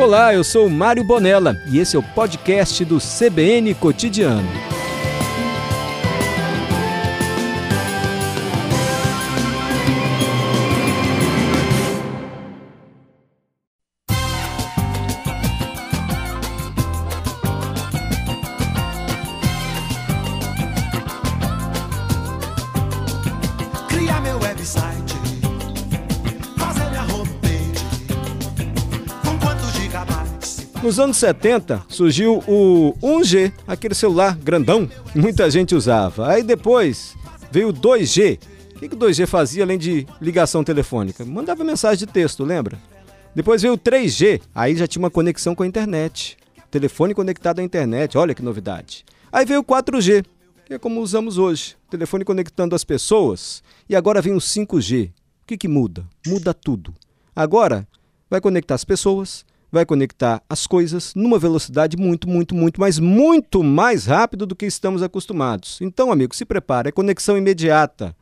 Olá, eu sou Mário Bonella e esse é o podcast do CBN Cotidiano. Nos anos 70 surgiu o 1G, aquele celular grandão que muita gente usava. Aí depois veio o 2G. O que que o 2G fazia além de ligação telefônica? Mandava mensagem de texto, lembra? Depois veio o 3G, aí já tinha uma conexão com a internet. Telefone conectado à internet, olha que novidade. Aí veio o 4G, que é como usamos hoje, telefone conectando as pessoas. E agora vem o 5G. O que, que muda? Muda tudo. Agora vai conectar as pessoas, vai conectar as coisas numa velocidade muito, muito, muito, mas muito mais rápido do que estamos acostumados. Então, amigo, se prepare, é conexão imediata.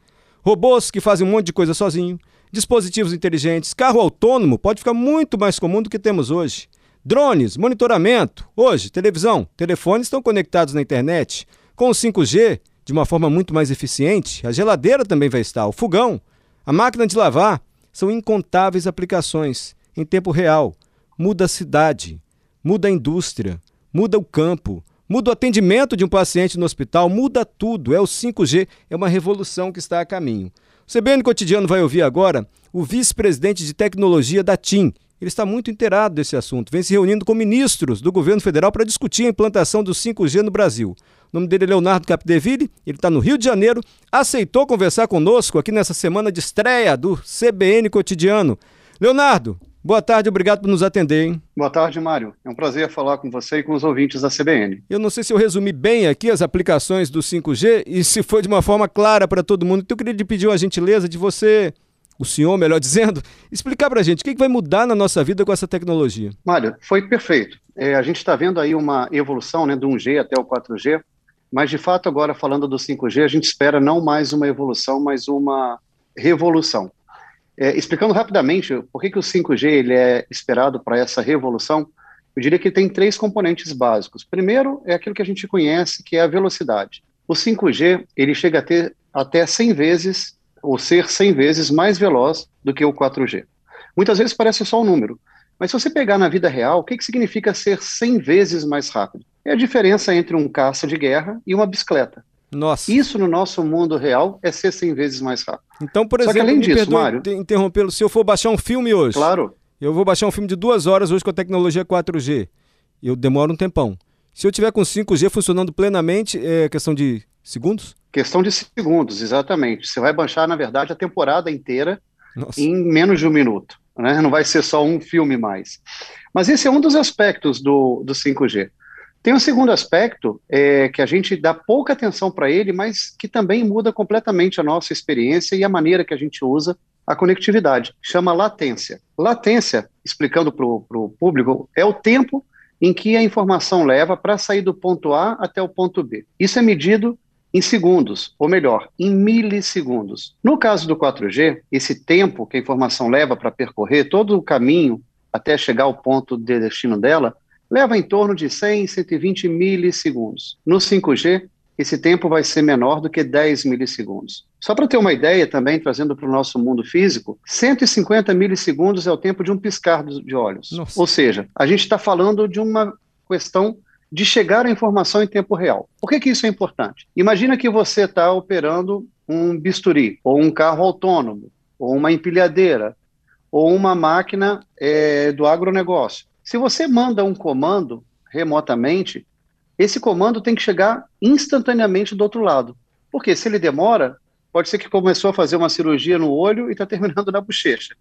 Robôs que fazem um monte de coisa sozinho, dispositivos inteligentes, carro autônomo pode ficar muito mais comum do que temos hoje. Drones, monitoramento, hoje, televisão, telefones estão conectados na internet. Com o 5G, de uma forma muito mais eficiente, a geladeira também vai estar, o fogão, a máquina de lavar, são incontáveis aplicações em tempo real. Muda a cidade, muda a indústria, muda o campo, muda o atendimento de um paciente no hospital, muda tudo. É o 5G, é uma revolução que está a caminho. O CBN Cotidiano vai ouvir agora o vice-presidente de tecnologia da TIM. Ele está muito inteirado desse assunto, vem se reunindo com ministros do governo federal para discutir a implantação do 5G no Brasil. O nome dele é Leonardo Capdeville, ele está no Rio de Janeiro, aceitou conversar conosco aqui nessa semana de estreia do CBN Cotidiano. Leonardo, boa tarde, obrigado por nos atender, hein? Boa tarde, Mário. É um prazer falar com você e com os ouvintes da CBN. Eu não sei se eu resumi bem aqui as aplicações do 5G e se foi de uma forma clara para todo mundo. Então eu queria lhe pedir uma gentileza de você, o senhor, melhor dizendo, explicar para a gente o que que vai mudar na nossa vida com essa tecnologia. Mário, foi perfeito. É, a gente está vendo aí uma evolução né, do 1G até o 4G, mas de fato, agora falando do 5G, a gente espera não mais uma evolução, mas uma revolução. É, explicando rapidamente por que, que o 5G ele é esperado para essa revolução, eu diria que tem três componentes básicos. Primeiro é aquilo que a gente conhece, que é a velocidade. O 5G ele chega a ter até 100 vezes, ou ser 100 vezes mais veloz do que o 4G. Muitas vezes parece só um número, mas se você pegar na vida real, o que, que significa ser 100 vezes mais rápido? É a diferença entre um caça de guerra e uma bicicleta. Nossa. Isso no nosso mundo real é ser 100 vezes mais rápido. Então, por Só que exemplo, além disso, perdoe Mário- interrompê-lo, se eu for baixar um filme hoje, Claro, eu vou baixar um filme de duas horas hoje com a tecnologia 4G, eu demoro um tempão. Se eu tiver com 5G funcionando plenamente, é questão de segundos? questão de segundos, exatamente. Você vai baixar, na verdade, a temporada inteira Nossa. em menos de um minuto. Né? Não vai ser só um filme mais. Mas esse é um dos aspectos do, do 5G. Tem um segundo aspecto é, que a gente dá pouca atenção para ele, mas que também muda completamente a nossa experiência e a maneira que a gente usa a conectividade. Chama latência. Latência, explicando para o público, é o tempo em que a informação leva para sair do ponto A até o ponto B. Isso é medido em segundos, ou melhor, em milissegundos. No caso do 4G, esse tempo que a informação leva para percorrer todo o caminho até chegar ao ponto de destino dela, leva em torno de 100, 120 milissegundos. No 5G, esse tempo vai ser menor do que 10 milissegundos. Só para ter uma ideia também, trazendo para o nosso mundo físico, 150 milissegundos é o tempo de um piscar de olhos. Nossa. Ou seja, a gente está falando de uma questão de chegar à informação em tempo real. Por que, que isso é importante? Imagina que você está operando um bisturi, ou um carro autônomo, ou uma empilhadeira, ou uma máquina eh, do agronegócio. Se você manda um comando remotamente, esse comando tem que chegar instantaneamente do outro lado. Porque se ele demora, pode ser que começou a fazer uma cirurgia no olho e está terminando na bochecha.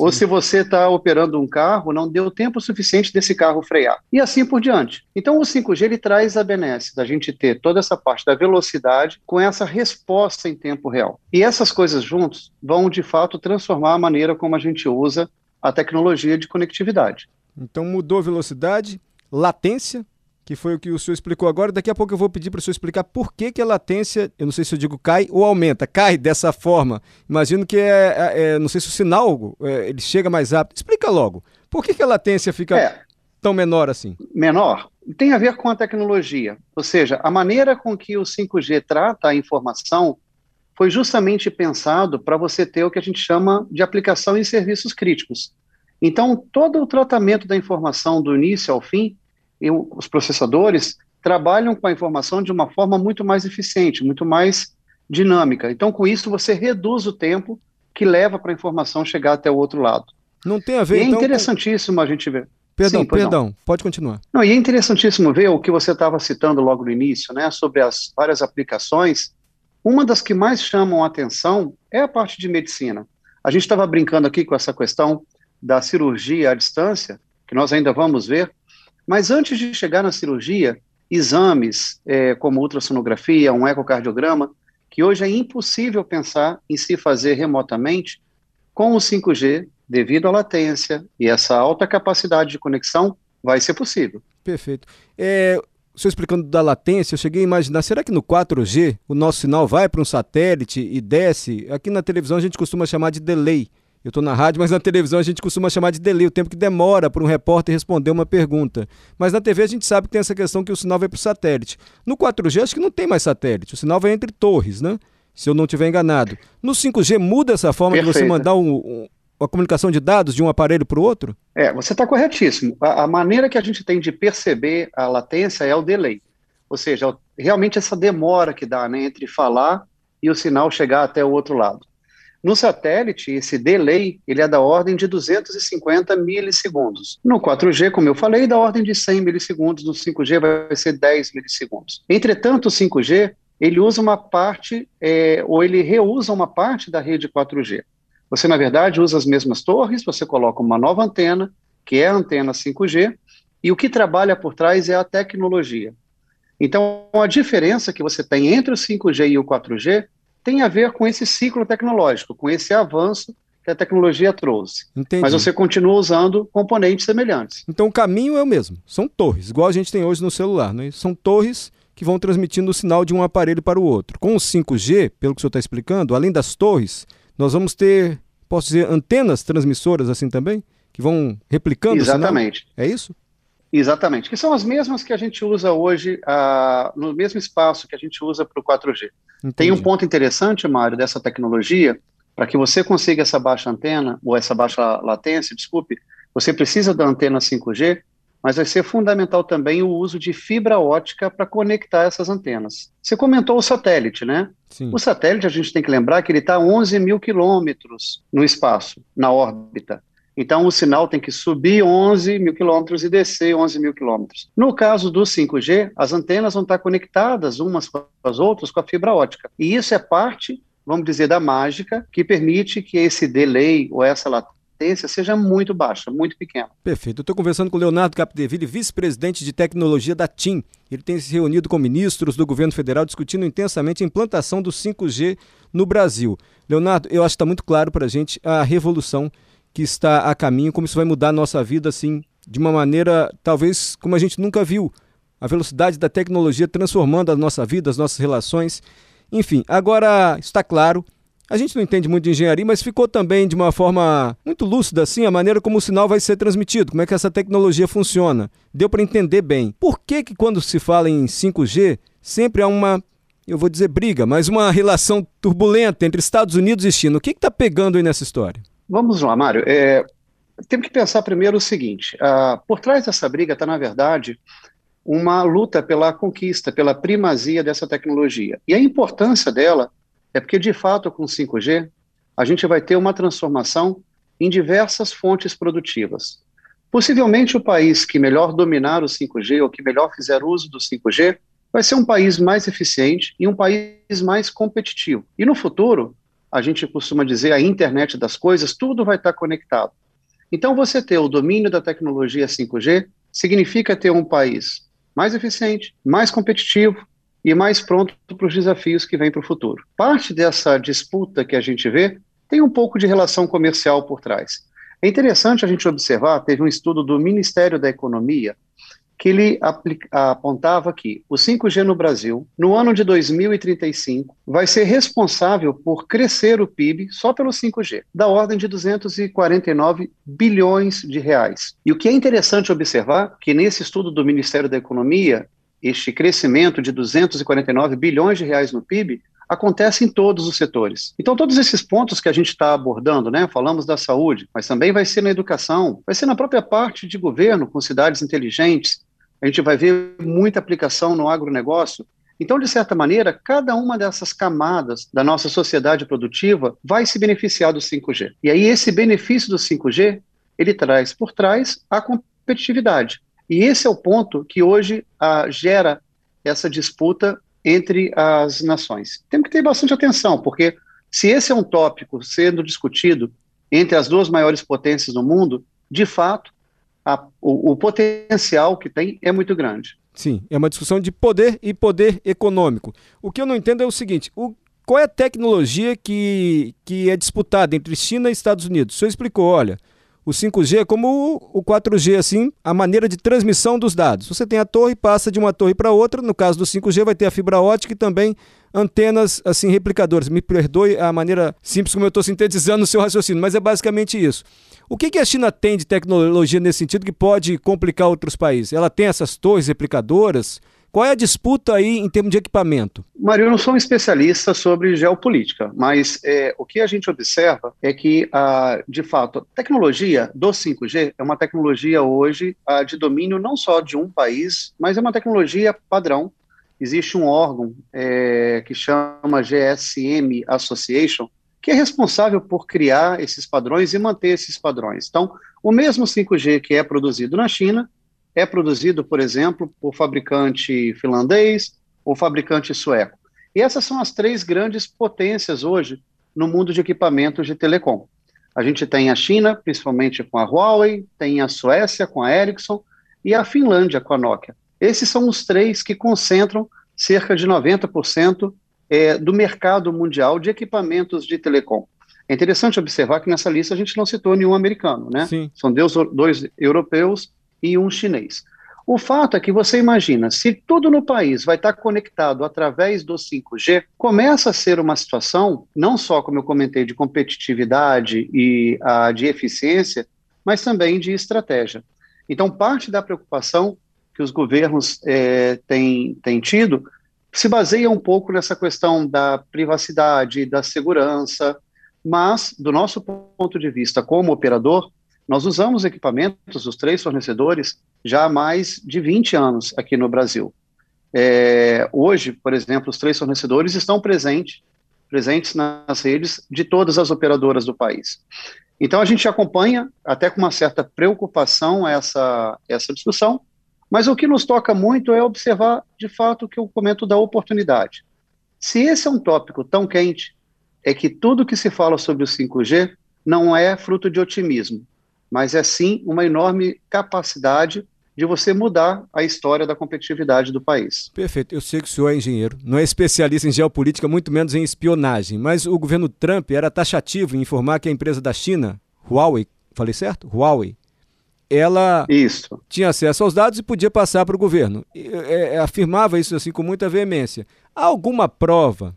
Ou se você está operando um carro, não deu tempo suficiente desse carro frear. E assim por diante. Então o 5G ele traz a benesse da gente ter toda essa parte da velocidade com essa resposta em tempo real. E essas coisas juntos vão de fato transformar a maneira como a gente usa a tecnologia de conectividade. Então mudou a velocidade, latência, que foi o que o senhor explicou agora. Daqui a pouco eu vou pedir para o senhor explicar por que, que a latência, eu não sei se eu digo cai ou aumenta, cai dessa forma. Imagino que é, é- é- não sei se o sinal é, ele chega mais rápido. Explica logo. Por que, que a latência fica É. tão menor assim? Menor. Tem a ver com a tecnologia. Ou seja, a maneira com que o 5G trata a informação foi justamente pensado para você ter o que a gente chama de aplicação em serviços críticos. Então, todo o tratamento da informação do início ao fim, eu, os processadores trabalham com a informação de uma forma muito mais eficiente, muito mais dinâmica. Então, com isso, você reduz o tempo que leva para a informação chegar até o outro lado. Não tem a ver, e é então, interessantíssimo com... a gente ver. Perdão, Sim, perdão, não. pode continuar. Não, e é interessantíssimo ver o que você estava citando logo no início, né, sobre as várias aplicações. Uma das que mais chamam a atenção é a parte de medicina. A gente estava brincando aqui com essa questão da cirurgia à distância, que nós ainda vamos ver, mas antes de chegar na cirurgia, exames é, como ultrassonografia, um ecocardiograma, que hoje é impossível pensar em se fazer remotamente, com o 5G, devido à latência e essa alta capacidade de conexão, vai ser possível. Perfeito. É, o explicando da latência, eu cheguei a imaginar, será que no 4G o nosso sinal vai para um satélite e desce? Aqui na televisão a gente costuma chamar de delay. Eu estou na rádio, mas na televisão a gente costuma chamar de delay, o tempo que demora para um repórter responder uma pergunta. Mas na TV a gente sabe que tem essa questão que o sinal vai para o satélite. No 4G acho que não tem mais satélite, o sinal vai entre torres, né? Se eu não estiver enganado. No 5G muda essa forma Perfeito. de você mandar um, um, a comunicação de dados de um aparelho para o outro? É, você está corretíssimo. A, a, maneira que a gente tem de perceber a latência é o delay. Ou seja, realmente essa demora que dá né, entre falar e o sinal chegar até o outro lado. No satélite, esse delay ele é da ordem de 250 milissegundos. No 4G, como eu falei, da ordem de 100 milissegundos. No 5G vai ser 10 milissegundos. Entretanto, o 5G ele usa uma parte, é, ou ele reusa uma parte da rede 4G. Você, na verdade, usa as mesmas torres, você coloca uma nova antena, que é a antena 5G, e o que trabalha por trás é a tecnologia. Então, a diferença que você tem entre o 5G e o 4G tem a ver com esse ciclo tecnológico, com esse avanço que a tecnologia trouxe. Entendi. Mas você continua usando componentes semelhantes. Então o caminho é o mesmo. São torres, igual a gente tem hoje no celular. Né? São torres que vão transmitindo o sinal de um aparelho para o outro. Com o 5G, pelo que o senhor está explicando, além das torres, nós vamos ter, posso dizer, antenas transmissoras assim também? Que vão replicando Exatamente. o sinal? É isso? Exatamente, que são as mesmas que a gente usa hoje, uh, no mesmo espaço que a gente usa para o 4G. Entendi. Tem um ponto interessante, Mário, dessa tecnologia, para que você consiga essa baixa antena, ou essa baixa latência, desculpe, você precisa da antena 5G, mas vai ser fundamental também o uso de fibra ótica para conectar essas antenas. Você comentou o satélite, né? Sim. O satélite, a gente tem que lembrar que ele está a 11 mil quilômetros no espaço, na órbita. Então, o sinal tem que subir 11 mil quilômetros e descer 11 mil quilômetros. No caso do 5G, as antenas vão estar conectadas umas com as outras com a fibra ótica. E isso é parte, vamos dizer, da mágica que permite que esse delay ou essa latência seja muito baixa, muito pequena. Perfeito. Eu estou conversando com o Leonardo Capdeville, vice-presidente de tecnologia da TIM. Ele tem se reunido com ministros do governo federal discutindo intensamente a implantação do 5G no Brasil. Leonardo, eu acho que está muito claro para a gente a revolução que está a caminho, como isso vai mudar a nossa vida, assim, de uma maneira talvez como a gente nunca viu. A velocidade da tecnologia transformando a nossa vida, as nossas relações. Enfim, agora está claro. A gente não entende muito de engenharia, mas ficou também de uma forma muito lúcida assim a maneira como o sinal vai ser transmitido, como é que essa tecnologia funciona. Deu para entender bem. Por que que quando se fala em 5G, sempre há uma eu vou dizer briga, mas uma relação turbulenta entre Estados Unidos e China. O que está pegando aí nessa história? Vamos lá, Mário. É, temos que pensar primeiro o seguinte: uh, por trás dessa briga está, na verdade, uma luta pela conquista, pela primazia dessa tecnologia. E a importância dela é porque, de fato, com 5G, a gente vai ter uma transformação em diversas fontes produtivas. Possivelmente, o país que melhor dominar o 5G ou que melhor fizer uso do 5G vai ser um país mais eficiente e um país mais competitivo. E no futuro, a gente costuma dizer a internet das coisas, tudo vai estar conectado. Então, você ter o domínio da tecnologia 5G significa ter um país mais eficiente, mais competitivo e mais pronto para os desafios que vêm para o futuro. Parte dessa disputa que a gente vê tem um pouco de relação comercial por trás. É interessante a gente observar, teve um estudo do Ministério da Economia que ele apontava que o 5G no Brasil, no ano de 2035, vai ser responsável por crescer o PIB só pelo 5G, da ordem de 249 bilhões de reais. E o que é interessante observar que nesse estudo do Ministério da Economia, este crescimento de 249 bilhões de reais no PIB acontece em todos os setores. Então, todos esses pontos que a gente está abordando, né, falamos da saúde, mas também vai ser na educação, vai ser na própria parte de governo, com cidades inteligentes, a gente vai ver muita aplicação no agronegócio. Então, de certa maneira, cada uma dessas camadas da nossa sociedade produtiva vai se beneficiar do 5G. E aí, esse benefício do 5G, ele traz por trás a competitividade. E esse é o ponto que hoje ah, gera essa disputa entre as nações. Temos que ter bastante atenção, porque se esse é um tópico sendo discutido entre as duas maiores potências do mundo, de fato, a, o, o potencial que tem é muito grande. Sim, é uma discussão de poder e poder econômico. O que eu não entendo é o seguinte: o, qual é a tecnologia que, que é disputada entre China e Estados Unidos? O senhor explicou, olha, o 5G é como o 4G, assim, a maneira de transmissão dos dados. Você tem a torre, passa de uma torre para outra. No caso do 5G, vai ter a fibra ótica e também antenas, assim, replicadoras. Me perdoe a maneira simples como eu estou sintetizando o seu raciocínio, mas é basicamente isso. O que, que a China tem de tecnologia nesse sentido que pode complicar outros países? Ela tem essas torres replicadoras? Qual é a disputa aí em termos de equipamento? Mário, eu não sou um especialista sobre geopolítica, mas é, o que a gente observa é que, ah, de fato, a tecnologia do 5G é uma tecnologia hoje ah, de domínio não só de um país, mas é uma tecnologia padrão. Existe um órgão é, que chama GSM Association, que é responsável por criar esses padrões e manter esses padrões. Então, o mesmo 5G que é produzido na China é produzido, por exemplo, por fabricante finlandês ou fabricante sueco. E essas são as três grandes potências hoje no mundo de equipamentos de telecom. A gente tem a China, principalmente com a Huawei, tem a Suécia com a Ericsson e a Finlândia com a Nokia. Esses são os três que concentram cerca de 90% é, do mercado mundial de equipamentos de telecom. É interessante observar que nessa lista a gente não citou nenhum americano, né? Sim. São dois, dois europeus e um chinês. O fato é que você imagina, se tudo no país vai estar conectado através do 5G, começa a ser uma situação, não só, como eu comentei, de competitividade e uh, de eficiência, mas também de estratégia. Então, parte da preocupação que os governos eh, têm, têm tido se baseia um pouco nessa questão da privacidade, da segurança, mas, do nosso ponto de vista como operador, nós usamos equipamentos dos três fornecedores já há mais de 20 anos aqui no Brasil. É, hoje, por exemplo, os três fornecedores estão presentes, presentes nas redes de todas as operadoras do país. Então, a gente acompanha, até com uma certa preocupação, essa, essa discussão, mas o que nos toca muito é observar, de fato, o que eu comento da oportunidade. Se esse é um tópico tão quente, é que tudo que se fala sobre o 5G não é fruto de otimismo, mas é sim uma enorme capacidade de você mudar a história da competitividade do país. Perfeito. Eu sei que o senhor é engenheiro, não é especialista em geopolítica, muito menos em espionagem, mas o governo Trump era taxativo em informar que a empresa da China, Huawei, falei certo? Huawei, ela isso. tinha acesso aos dados e podia passar para o governo. É, é, afirmava isso assim com muita veemência. Há alguma prova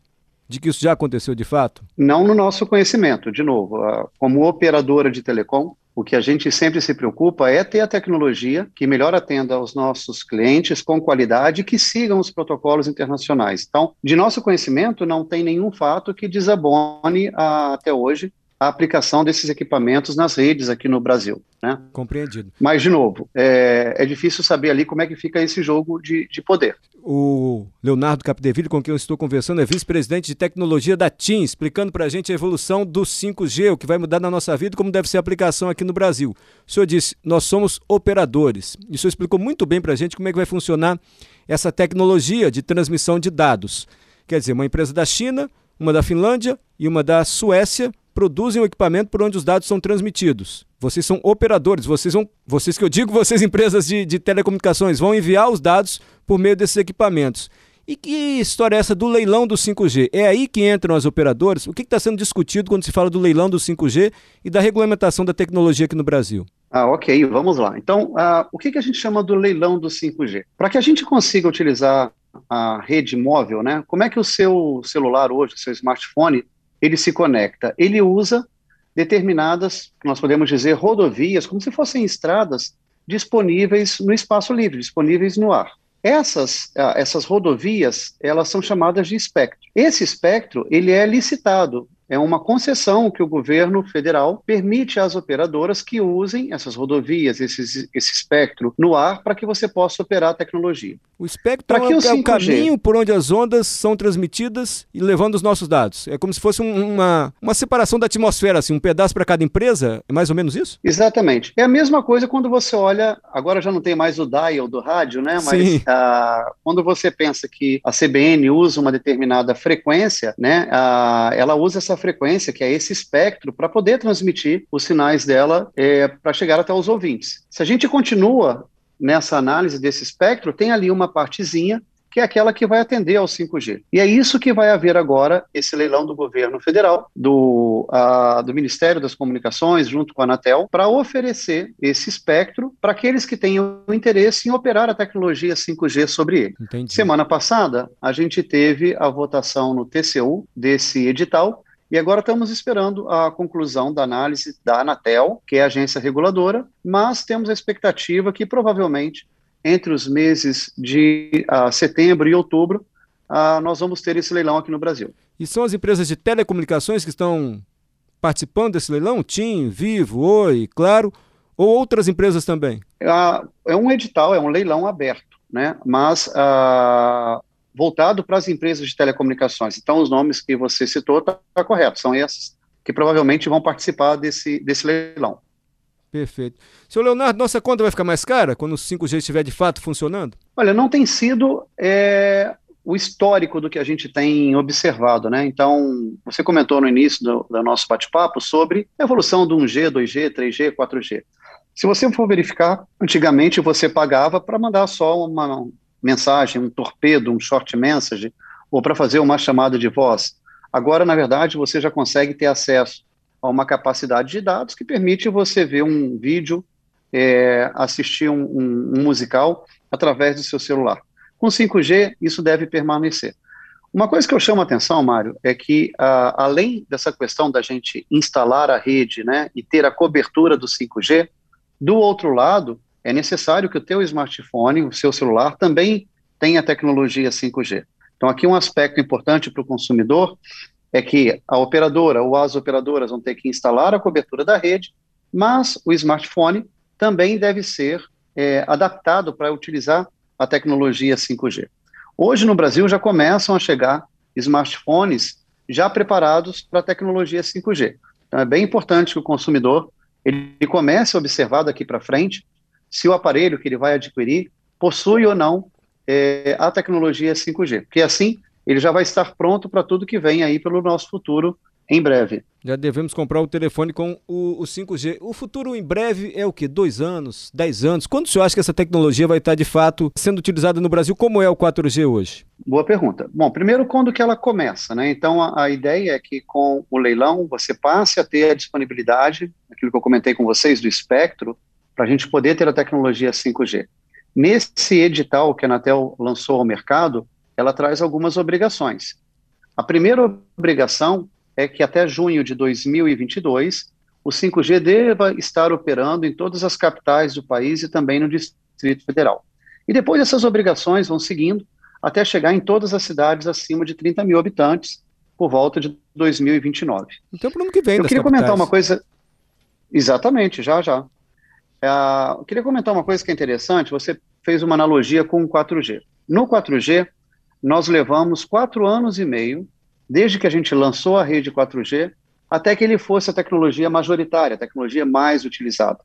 de que isso já aconteceu de fato? Não no nosso conhecimento. De novo, como operadora de telecom, o que a gente sempre se preocupa é ter a tecnologia que melhor atenda aos nossos clientes com qualidade e que sigam os protocolos internacionais. Então, de nosso conhecimento, não tem nenhum fato que desabone a, até hoje a aplicação desses equipamentos nas redes aqui no Brasil. Né? Compreendido. Mas, de novo, é, é, difícil saber ali como é que fica esse jogo de, de poder. O Leonardo Capdeville, com quem eu estou conversando, é vice-presidente de tecnologia da TIM, explicando para a gente a evolução do 5G, o que vai mudar na nossa vida e como deve ser a aplicação aqui no Brasil. O senhor disse, nós somos operadores. E o senhor explicou muito bem para a gente como é que vai funcionar essa tecnologia de transmissão de dados. Quer dizer, uma empresa da China, uma da Finlândia e uma da Suécia produzem o equipamento por onde os dados são transmitidos. Vocês são operadores, vocês vão, vocês que eu digo, vocês empresas de, de telecomunicações, vão enviar os dados por meio desses equipamentos. E que história é essa do leilão do 5G? É aí que entram as operadoras? O que está sendo discutido quando se fala do leilão do 5G e da regulamentação da tecnologia aqui no Brasil? Ah, ok, vamos lá. Então, uh, o que, que a gente chama do leilão do 5G? Para que a gente consiga utilizar a rede móvel, né? Como é que o seu celular hoje, o seu smartphone, ele se conecta? Ele usa determinadas, nós podemos dizer, rodovias, como se fossem estradas disponíveis no espaço livre, disponíveis no ar. Essas, ah, essas rodovias, elas são chamadas de espectro. Esse espectro, ele é licitado, é uma concessão que o governo federal permite às operadoras que usem essas rodovias, esse espectro no ar, para que você possa operar a tecnologia. O espectro é, o, é o caminho por onde as ondas são transmitidas e levando os nossos dados. É como se fosse um, uma, uma separação da atmosfera, assim, um pedaço para cada empresa. É mais ou menos isso? Exatamente. É a mesma coisa quando você olha, agora já não tem mais o dial do rádio, né? Mas ah, quando você pensa que a CBN usa uma determinada frequência, né? Ah, ela usa essa frequência, que é esse espectro, para poder transmitir os sinais dela é, para chegar até os ouvintes. Se a gente continua nessa análise desse espectro, tem ali uma partezinha que é aquela que vai atender ao 5G. E é isso que vai haver agora, esse leilão do governo federal, do, uh, do Ministério das Comunicações, junto com a Anatel, para oferecer esse espectro para aqueles que tenham interesse em operar a tecnologia 5G sobre ele. Entendi. Semana passada, a gente teve a votação no TCU desse edital, e agora estamos esperando a conclusão da análise da Anatel, que é a agência reguladora, mas temos a expectativa que provavelmente entre os meses de uh, setembro e outubro uh, nós vamos ter esse leilão aqui no Brasil. E são as empresas de telecomunicações que estão participando desse leilão? TIM, Vivo, Oi, Claro, ou outras empresas também? Uh, é um edital, é um leilão aberto, né? mas voltado para as empresas de telecomunicações. Então, os nomes que você citou estão tá, tá corretos, são esses que provavelmente vão participar desse, desse leilão. Perfeito. Seu Leonardo, nossa conta vai ficar mais cara quando o 5G estiver de fato funcionando? Olha, não tem sido é, o histórico do que a gente tem observado, né? Então, você comentou no início do, do nosso bate-papo sobre a evolução do 1G, 2G, 3G, 4G. Se você for verificar, antigamente você pagava para mandar só uma, mensagem, um torpedo, um short message, ou para fazer uma chamada de voz. Agora, na verdade, você já consegue ter acesso a uma capacidade de dados que permite você ver um vídeo, é, assistir um, um, um musical através do seu celular. Com 5G, isso deve permanecer. Uma coisa que eu chamo a atenção, Mário, é que além dessa questão da gente instalar a rede né, e ter a cobertura do 5G, do outro lado, é necessário que o teu smartphone, o seu celular, também tenha tecnologia 5G. Então, aqui um aspecto importante para o consumidor é que a operadora ou as operadoras vão ter que instalar a cobertura da rede, mas o smartphone também deve ser é, adaptado para utilizar a tecnologia 5G. Hoje no Brasil já começam a chegar smartphones já preparados para a tecnologia 5G. Então é bem importante que o consumidor ele comece a observar daqui para frente se o aparelho que ele vai adquirir possui ou não é, a tecnologia 5G, porque assim ele já vai estar pronto para tudo que vem aí pelo nosso futuro em breve. Já devemos comprar o telefone com o, o 5G. O futuro em breve é o que? Dois anos? Dez anos? Quando o senhor acha que essa tecnologia vai estar de fato sendo utilizada no Brasil? Como é o 4G hoje? Boa pergunta. Bom, primeiro quando que ela começa, né? Então a, a ideia é que com o leilão você passe a ter a disponibilidade, aquilo que eu comentei com vocês do espectro, para a gente poder ter a tecnologia 5G. Nesse edital que a Anatel lançou ao mercado, ela traz algumas obrigações. A primeira obrigação é que até junho de 2022, o 5G deva estar operando em todas as capitais do país e também no Distrito Federal. E depois essas obrigações vão seguindo até chegar em todas as cidades acima de 30 mil habitantes por volta de 2029. Então, para o ano que vem, Eu queria capitais. comentar uma coisa. Exatamente, já, já. É, eu queria comentar uma coisa que é interessante. Você fez uma analogia com o 4G. No 4G, nós levamos quatro anos e meio, desde que a gente lançou a rede 4G, até que ele fosse a tecnologia majoritária, a tecnologia mais utilizada.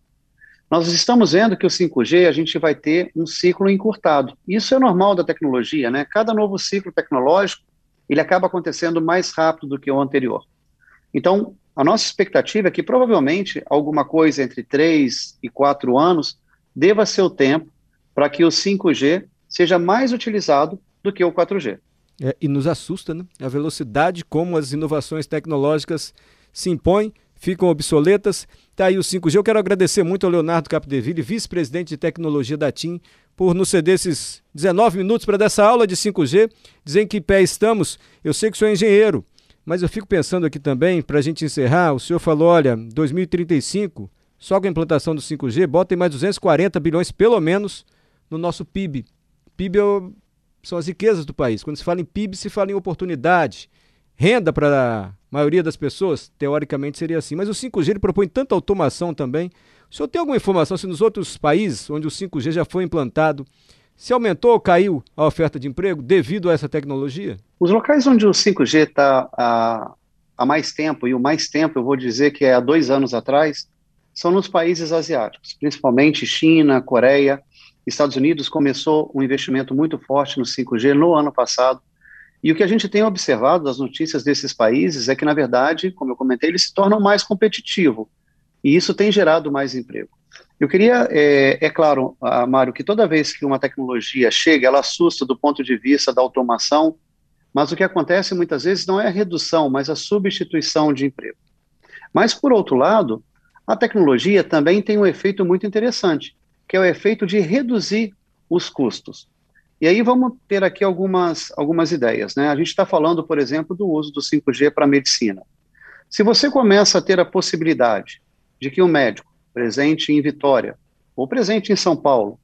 Nós estamos vendo que o 5G a gente vai ter um ciclo encurtado. Isso é normal da tecnologia, né? Cada novo ciclo tecnológico ele acaba acontecendo mais rápido do que o anterior. Então, a nossa expectativa é que provavelmente alguma coisa entre 3 e 4 anos deva ser o tempo para que o 5G seja mais utilizado do que o 4G. É, e nos assusta, né? A velocidade como as inovações tecnológicas se impõem. ficam obsoletas. Tá aí o 5G. Eu quero agradecer muito ao Leonardo Capdeville, vice-presidente de tecnologia da TIM, por nos ceder esses 19 minutos para dessa aula de 5G. Dizer em que pé estamos. Eu sei que senhor é engenheiro, mas eu fico pensando aqui também, para a gente encerrar, o senhor falou, olha, 2035, só com a implantação do 5G, botem mais 240 bilhões, pelo menos, no nosso PIB. PIB é o, são as riquezas do país. Quando se fala em PIB, se fala em oportunidade, renda para a maioria das pessoas, teoricamente seria assim. Mas o 5G ele propõe tanta automação também. O senhor tem alguma informação se nos outros países onde o 5G já foi implantado, se aumentou ou caiu a oferta de emprego devido a essa tecnologia? Os locais onde o 5G está há, há mais tempo, e o mais tempo eu vou dizer que é há dois anos atrás, são nos países asiáticos, principalmente China, Coreia, Estados Unidos começou um investimento muito forte no 5G no ano passado, e o que a gente tem observado das notícias desses países é que, na verdade, como eu comentei, eles se tornam mais competitivos. E isso tem gerado mais emprego. Eu queria, é, é claro, Mário, que toda vez que uma tecnologia chega, ela assusta do ponto de vista da automação, mas o que acontece muitas vezes não é a redução, mas a substituição de emprego. Mas, por outro lado, a tecnologia também tem um efeito muito interessante, que é o efeito de reduzir os custos. E aí vamos ter aqui algumas, algumas ideias. Né? A gente está falando, por exemplo, do uso do 5G para a medicina. Se você começa a ter a possibilidade de que um médico presente em Vitória ou presente em São Paulo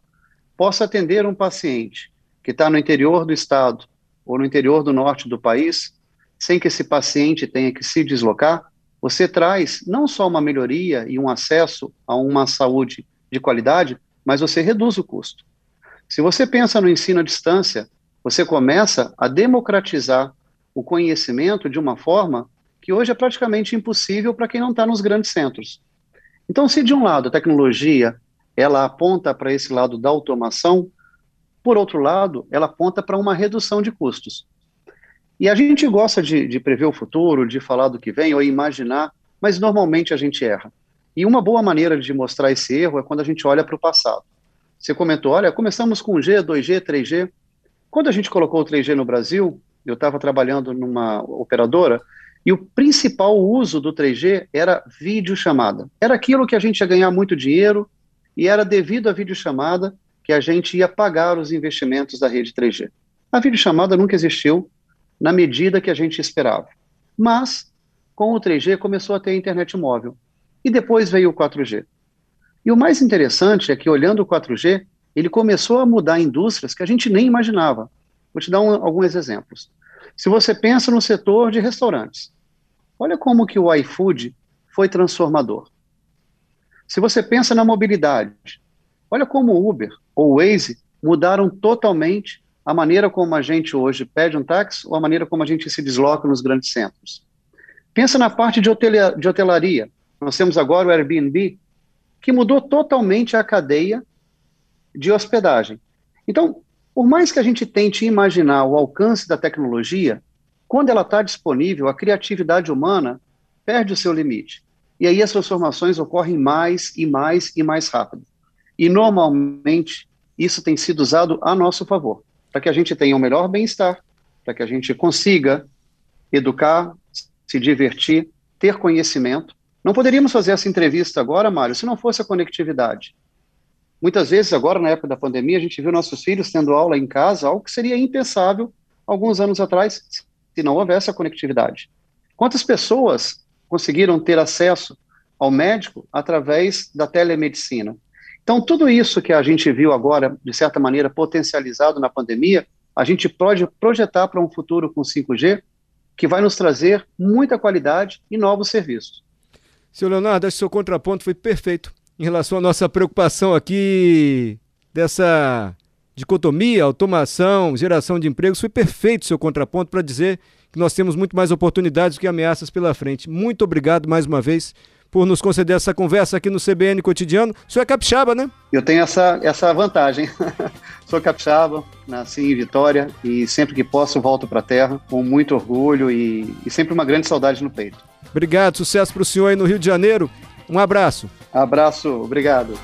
possa atender um paciente que está no interior do estado ou no interior do norte do país, sem que esse paciente tenha que se deslocar, você traz não só uma melhoria e um acesso a uma saúde de qualidade, mas você reduz o custo. Se você pensa no ensino à distância, você começa a democratizar o conhecimento de uma forma que hoje é praticamente impossível para quem não está nos grandes centros. Então, se de um lado a tecnologia ela aponta para esse lado da automação, por outro lado, ela aponta para uma redução de custos. E a gente gosta de, de, prever o futuro, de falar do que vem ou imaginar, mas normalmente a gente erra. E uma boa maneira de mostrar esse erro é quando a gente olha para o passado. Você comentou, olha, começamos com G, 2G, 3G. Quando a gente colocou o 3G no Brasil, eu estava trabalhando numa operadora, e o principal uso do 3G era videochamada. Era aquilo que a gente ia ganhar muito dinheiro, e era devido à videochamada que a gente ia pagar os investimentos da rede 3G. A videochamada nunca existiu na medida que a gente esperava. Mas, com o 3G, começou a ter internet móvel. E depois veio o 4G. E o mais interessante é que, olhando o 4G, ele começou a mudar indústrias que a gente nem imaginava. Vou te dar um, alguns exemplos. Se você pensa no setor de restaurantes, olha como que o iFood foi transformador. Se você pensa na mobilidade, olha como o Uber ou o Waze mudaram totalmente a maneira como a gente hoje pede um táxi ou a maneira como a gente se desloca nos grandes centros. Pensa na parte de, de hotelaria. Nós temos agora o Airbnb, que mudou totalmente a cadeia de hospedagem. Então, por mais que a gente tente imaginar o alcance da tecnologia, quando ela está disponível, a criatividade humana perde o seu limite. E aí as transformações ocorrem mais e mais e mais rápido. E normalmente isso tem sido usado a nosso favor, para que a gente tenha um melhor bem-estar, para que a gente consiga educar, se divertir, ter conhecimento não poderíamos fazer essa entrevista agora, Mário, se não fosse a conectividade. Muitas vezes, agora, na época da pandemia, a gente viu nossos filhos tendo aula em casa, algo que seria impensável alguns anos atrás, se não houvesse a conectividade. Quantas pessoas conseguiram ter acesso ao médico através da telemedicina? Então, tudo isso que a gente viu agora, de certa maneira, potencializado na pandemia, a gente pode projetar para um futuro com 5G que vai nos trazer muita qualidade e novos serviços. Seu Leonardo, acho que seu contraponto foi perfeito em relação à nossa preocupação aqui dessa dicotomia, automação, geração de empregos. Foi perfeito seu contraponto para dizer que nós temos muito mais oportunidades do que ameaças pela frente. Muito obrigado mais uma vez por nos conceder essa conversa aqui no CBN Cotidiano. O senhor é capixaba, né? Eu tenho essa, essa vantagem. Sou capixaba, nasci em Vitória e sempre que posso volto para a terra com muito orgulho e, e sempre uma grande saudade no peito. Obrigado, sucesso para o senhor aí no Rio de Janeiro. Um abraço. Abraço, obrigado.